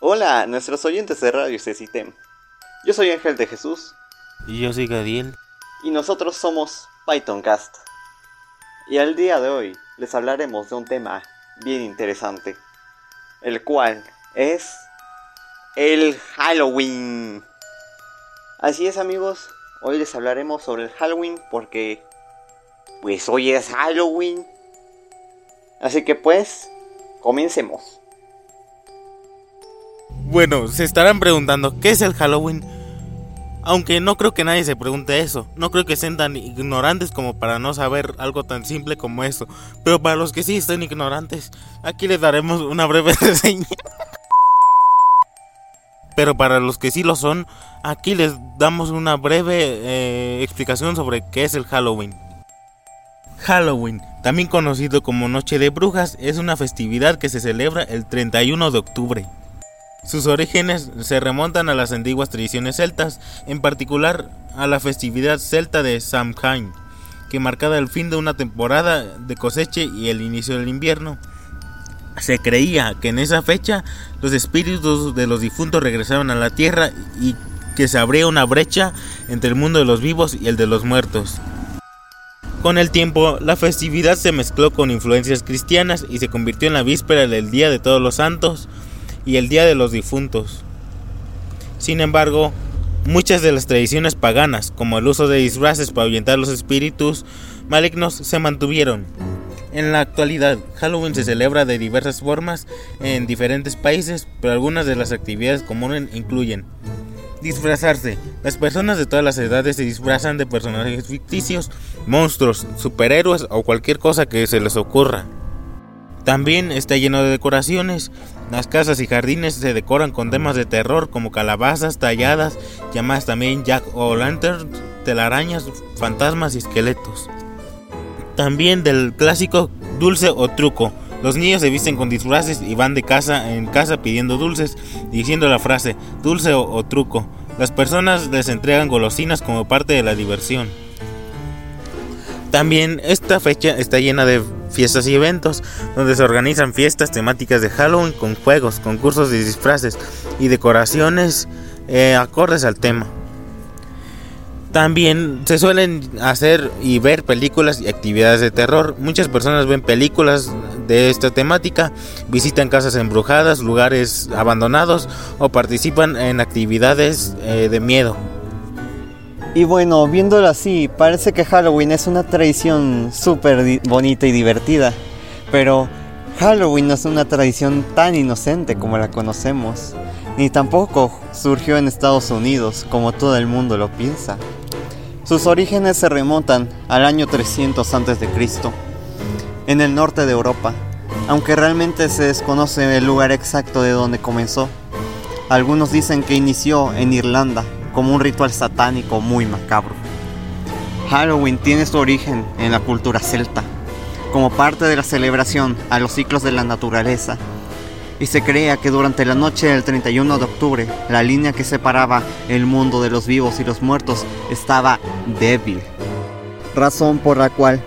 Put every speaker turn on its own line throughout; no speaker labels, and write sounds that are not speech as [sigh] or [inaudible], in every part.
Hola, nuestros oyentes de Radio Cecitem. Yo soy Ángel de Jesús.
Y yo soy Gadiel.
Y nosotros somos PythonCast. Y al día de hoy les hablaremos de un tema bien interesante. El cual es el Halloween. Así es amigos, hoy les hablaremos sobre el Halloween porque pues hoy es Halloween. Así que pues, comencemos.
Bueno, se estarán preguntando, ¿qué es el Halloween? Aunque no creo que nadie se pregunte eso, no creo que sean tan ignorantes como para no saber algo tan simple como eso. Pero para los que sí estén ignorantes, aquí les daremos una breve [laughs] reseña. Pero para los que sí lo son, aquí les damos una breve eh, explicación sobre qué es el Halloween. Halloween, también conocido como Noche de Brujas, es una festividad que se celebra el 31 de octubre. Sus orígenes se remontan a las antiguas tradiciones celtas, en particular a la festividad celta de Samhain, que marcaba el fin de una temporada de cosecha y el inicio del invierno. Se creía que en esa fecha los espíritus de los difuntos regresaban a la tierra y que se abría una brecha entre el mundo de los vivos y el de los muertos. Con el tiempo, la festividad se mezcló con influencias cristianas y se convirtió en la víspera del Día de Todos los Santos y el Día de los Difuntos. Sin embargo, muchas de las tradiciones paganas, como el uso de disfraces para ahuyentar los espíritus malignos, se mantuvieron. En la actualidad, Halloween se celebra de diversas formas en diferentes países, pero algunas de las actividades comunes incluyen Disfrazarse. Las personas de todas las edades se disfrazan de personajes ficticios, monstruos, superhéroes o cualquier cosa que se les ocurra. También está lleno de decoraciones. Las casas y jardines se decoran con temas de terror como calabazas talladas, llamadas también jack o lantern, telarañas, fantasmas y esqueletos. También del clásico dulce o truco. Los niños se visten con disfraces y van de casa en casa pidiendo dulces, diciendo la frase dulce o, truco. Las personas les entregan golosinas como parte de la diversión. También esta fecha está llena de fiestas y eventos, donde se organizan fiestas temáticas de Halloween con juegos, concursos de disfraces y decoraciones eh, acordes al tema. También se suelen hacer y ver películas y actividades de terror. Muchas personas ven películas de esta temática, visitan casas embrujadas, lugares abandonados o participan en actividades eh, de miedo.
Y bueno, viéndolo así, parece que Halloween es una tradición súper bonita y divertida. Pero Halloween no es una tradición tan inocente como la conocemos. Ni tampoco surgió en Estados Unidos como todo el mundo lo piensa. Sus orígenes se remontan al año 300 a.C., en el norte de Europa, aunque realmente se desconoce el lugar exacto de donde comenzó. Algunos dicen que inició en Irlanda como un ritual satánico muy macabro. Halloween tiene su origen en la cultura celta, como parte de la celebración a los ciclos de la naturaleza y se creía que durante la noche del 31 de octubre la línea que separaba el mundo de los vivos y los muertos estaba débil. Razón por la cual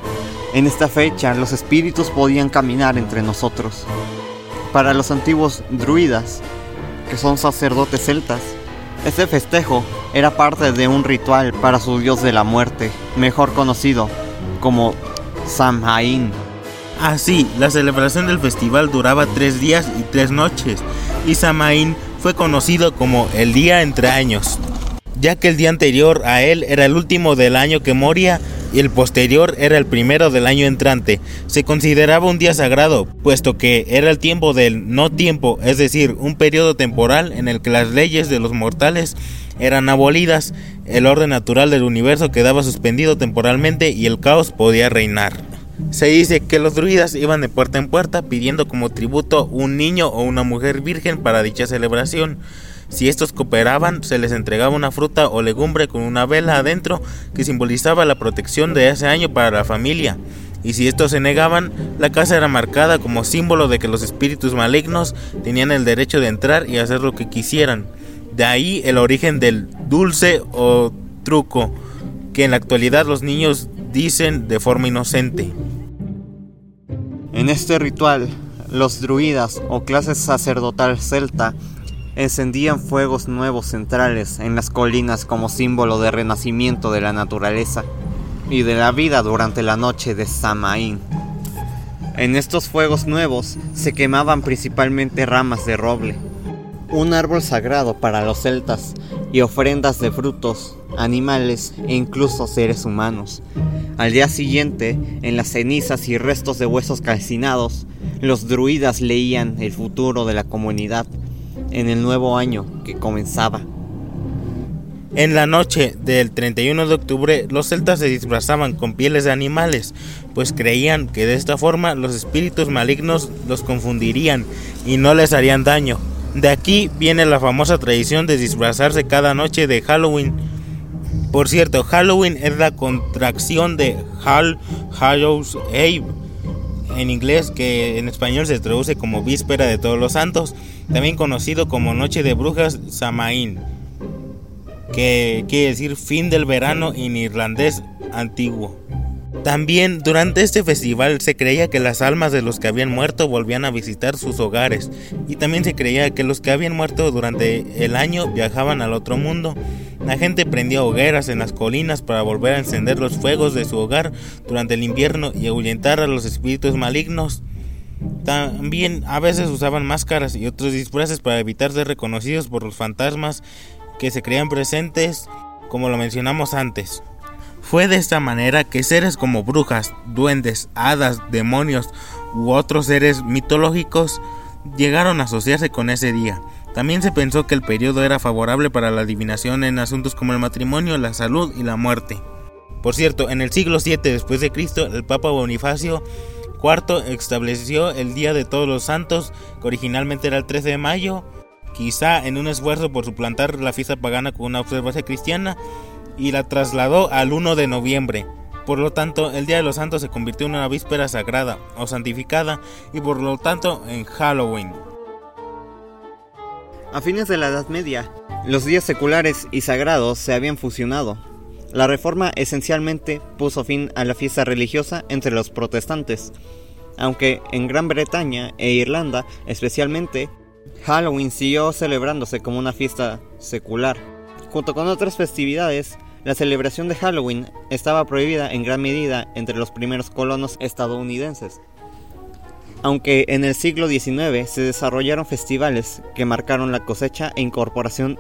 en esta fecha los espíritus podían caminar entre nosotros. Para los antiguos druidas, que son sacerdotes celtas, este festejo era parte de un ritual para su dios de la muerte, mejor conocido como Samhain.
Así, la celebración del festival duraba tres días y tres noches, y Samaín fue conocido como el día entre años, ya que el día anterior a él era el último del año que moría y el posterior era el primero del año entrante. Se consideraba un día sagrado, puesto que era el tiempo del no tiempo, es decir, un periodo temporal en el que las leyes de los mortales eran abolidas, el orden natural del universo quedaba suspendido temporalmente y el caos podía reinar. Se dice que los druidas iban de puerta en puerta pidiendo como tributo un niño o una mujer virgen para dicha celebración. Si estos cooperaban, se les entregaba una fruta o legumbre con una vela adentro que simbolizaba la protección de ese año para la familia. Y si estos se negaban, la casa era marcada como símbolo de que los espíritus malignos tenían el derecho de entrar y hacer lo que quisieran. De ahí el origen del dulce o truco, que en la actualidad los niños dicen de forma inocente.
En este ritual, los druidas o clase sacerdotal celta encendían fuegos nuevos centrales en las colinas como símbolo de renacimiento de la naturaleza y de la vida durante la noche de Samaín. En estos fuegos nuevos se quemaban principalmente ramas de roble, un árbol sagrado para los celtas, y ofrendas de frutos, animales e incluso seres humanos. Al día siguiente, en las cenizas y restos de huesos calcinados, los druidas leían el futuro de la comunidad en el nuevo año que comenzaba.
En la noche del 31 de octubre, los celtas se disfrazaban con pieles de animales, pues creían que de esta forma los espíritus malignos los confundirían y no les harían daño. De aquí viene la famosa tradición de disfrazarse cada noche de Halloween. Por cierto, Halloween es la contracción de Hall Hallows Eve en inglés que en español se traduce como Víspera de Todos los Santos, también conocido como Noche de Brujas Samaín, que quiere decir fin del verano en irlandés antiguo. También durante este festival se creía que las almas de los que habían muerto volvían a visitar sus hogares y también se creía que los que habían muerto durante el año viajaban al otro mundo. La gente prendía hogueras en las colinas para volver a encender los fuegos de su hogar durante el invierno y ahuyentar a los espíritus malignos. También a veces usaban máscaras y otros disfraces para evitar ser reconocidos por los fantasmas que se creían presentes, como lo mencionamos antes. Fue de esta manera que seres como brujas, duendes, hadas, demonios u otros seres mitológicos llegaron a asociarse con ese día. También se pensó que el periodo era favorable para la adivinación en asuntos como el matrimonio, la salud y la muerte. Por cierto, en el siglo VII después de Cristo, el Papa Bonifacio IV estableció el Día de Todos los Santos, que originalmente era el 13 de mayo, quizá en un esfuerzo por suplantar la fiesta pagana con una observancia cristiana, y la trasladó al 1 de noviembre. Por lo tanto, el Día de los Santos se convirtió en una víspera sagrada o santificada y por lo tanto en Halloween.
A fines de la Edad Media, los días seculares y sagrados se habían fusionado. La reforma esencialmente puso fin a la fiesta religiosa entre los protestantes, aunque en Gran Bretaña e Irlanda especialmente, Halloween siguió celebrándose como una fiesta secular. Junto con otras festividades, la celebración de Halloween estaba prohibida en gran medida entre los primeros colonos estadounidenses. Aunque en el siglo XIX se desarrollaron festivales que marcaron la cosecha e incorporación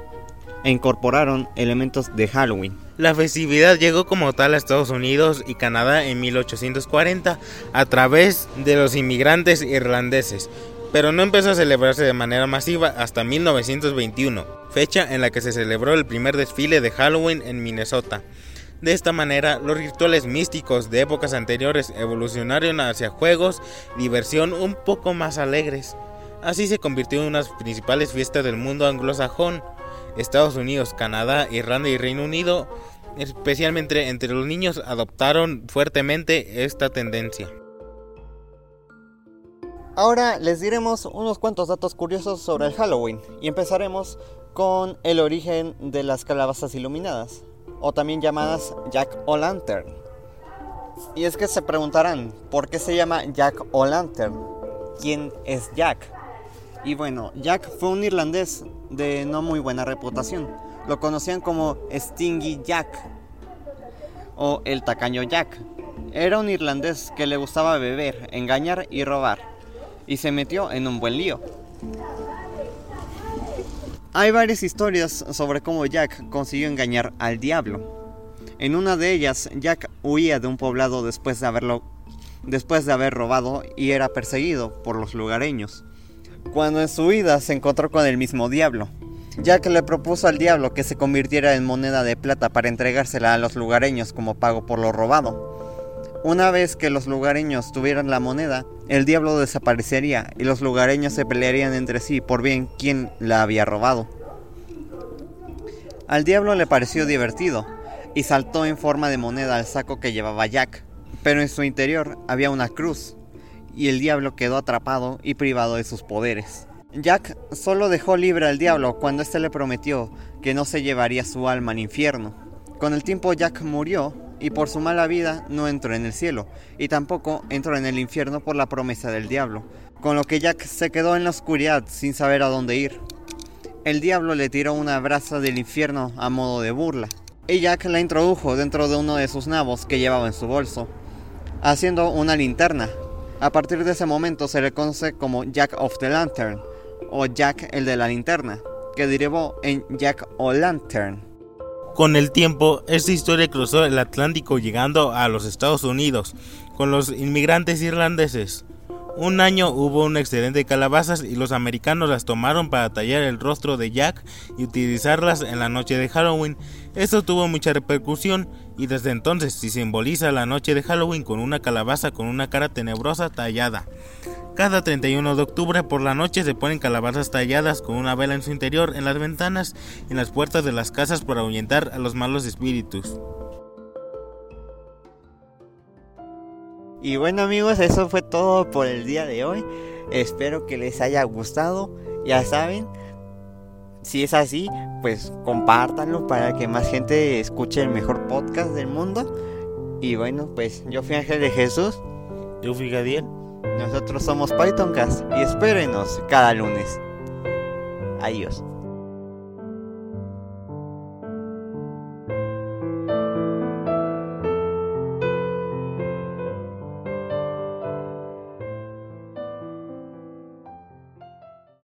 e incorporaron elementos de Halloween.
La festividad llegó como tal a Estados Unidos y Canadá en 1840 a través de los inmigrantes irlandeses, pero no empezó a celebrarse de manera masiva hasta 1921, fecha en la que se celebró el primer desfile de Halloween en Minnesota. De esta manera, los rituales místicos de épocas anteriores evolucionaron hacia juegos diversión un poco más alegres. Así se convirtió en una de las principales fiestas del mundo anglosajón. Estados Unidos, Canadá, Irlanda y Reino Unido, especialmente entre los niños, adoptaron fuertemente esta tendencia.
Ahora les diremos unos cuantos datos curiosos sobre el Halloween y empezaremos con el origen de las calabazas iluminadas, o también llamadas Jack o Lantern. Y es que se preguntarán, ¿por qué se llama Jack o Lantern? ¿Quién es Jack? Y bueno, Jack fue un irlandés de no muy buena reputación. Lo conocían como Stingy Jack o el tacaño Jack. Era un irlandés que le gustaba beber, engañar y robar y se metió en un buen lío. Hay varias historias sobre cómo Jack consiguió engañar al diablo. En una de ellas, Jack huía de un poblado después de haberlo después de haber robado y era perseguido por los lugareños. Cuando en su huida se encontró con el mismo diablo. Jack le propuso al diablo que se convirtiera en moneda de plata para entregársela a los lugareños como pago por lo robado. Una vez que los lugareños tuvieran la moneda, el diablo desaparecería y los lugareños se pelearían entre sí por bien quién la había robado. Al diablo le pareció divertido y saltó en forma de moneda al saco que llevaba Jack, pero en su interior había una cruz y el diablo quedó atrapado y privado de sus poderes. Jack solo dejó libre al diablo cuando éste le prometió que no se llevaría su alma al infierno. Con el tiempo Jack murió y por su mala vida no entró en el cielo, y tampoco entró en el infierno por la promesa del diablo, con lo que Jack se quedó en la oscuridad sin saber a dónde ir. el diablo le tiró una brasa del infierno a modo de burla. Y Jack la introdujo dentro de uno de sus nabos que llevaba en su bolso, haciendo una linterna. A partir de ese momento se le conoce como Jack of the Lantern, o Jack el de la linterna, que derivó en Jack o Lantern.
Con el tiempo, esta historia cruzó el Atlántico llegando a los Estados Unidos con los inmigrantes irlandeses. Un año hubo un excedente de calabazas y los americanos las tomaron para tallar el rostro de Jack y utilizarlas en la noche de Halloween. Esto tuvo mucha repercusión y desde entonces se simboliza la noche de Halloween con una calabaza con una cara tenebrosa tallada. Cada 31 de octubre por la noche se ponen calabazas talladas con una vela en su interior en las ventanas y en las puertas de las casas para ahuyentar a los malos espíritus.
Y bueno amigos, eso fue todo por el día de hoy. Espero que les haya gustado. Ya saben, si es así, pues compártanlo para que más gente escuche el mejor podcast del mundo. Y bueno, pues yo fui Ángel de Jesús.
Yo fui Gadiel.
Nosotros somos PythonCast y espérenos cada lunes. Adiós.